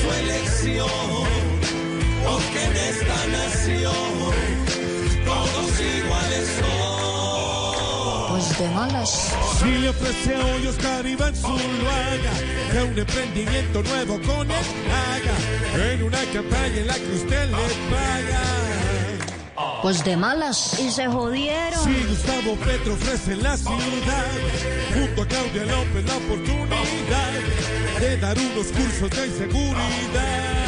Su elección, porque en esta nación todos iguales son. Pues de malas. Si le ofrece hoy Oscar Iván Zuluaga que un emprendimiento nuevo con él haga en una campaña en la que usted le paga. Pues de malas. Y se jodieron. Si Gustavo Petro ofrece en la ciudad, junto a Claudia López la oportunidad de dar unos cursos de seguridad.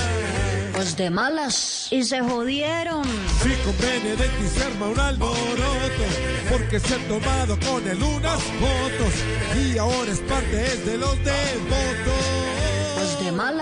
Pues de malas. Y se jodieron. Si con Benedetti se arma un alboroto, porque se ha tomado con él unas fotos y ahora es parte es de los devotos.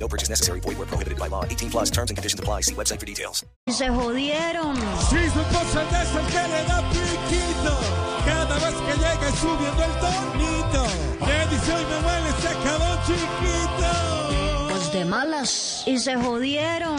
No purchase necessary. Void where prohibited by law. 18 plus terms and conditions apply. See website for details. Y se jodieron. Cosas de esas que le da piquito, cada vez que llega subiendo el tonito, le dice hoy me huele ese cabrón chiquito. Pues de malas. Y se jodieron.